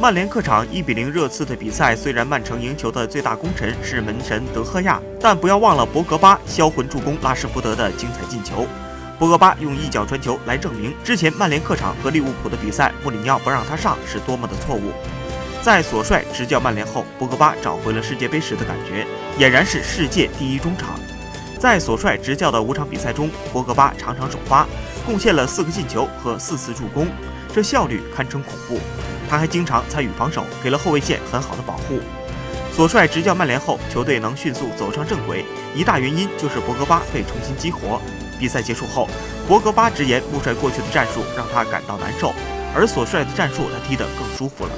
曼联客场一比零热刺的比赛，虽然曼城赢球的最大功臣是门神德赫亚，但不要忘了博格巴销魂助攻拉什福德的精彩进球。博格巴用一脚传球来证明，之前曼联客场和利物浦的比赛，穆里尼奥不让他上是多么的错误。在索帅执教曼联后，博格巴找回了世界杯时的感觉，俨然是世界第一中场。在索帅执教的五场比赛中，博格巴场场首发，贡献了四个进球和四次助攻，这效率堪称恐怖。他还经常参与防守，给了后卫线很好的保护。索帅执教曼联后，球队能迅速走上正轨，一大原因就是博格巴被重新激活。比赛结束后，博格巴直言穆帅过去的战术让他感到难受，而索帅的战术他踢得更舒服了。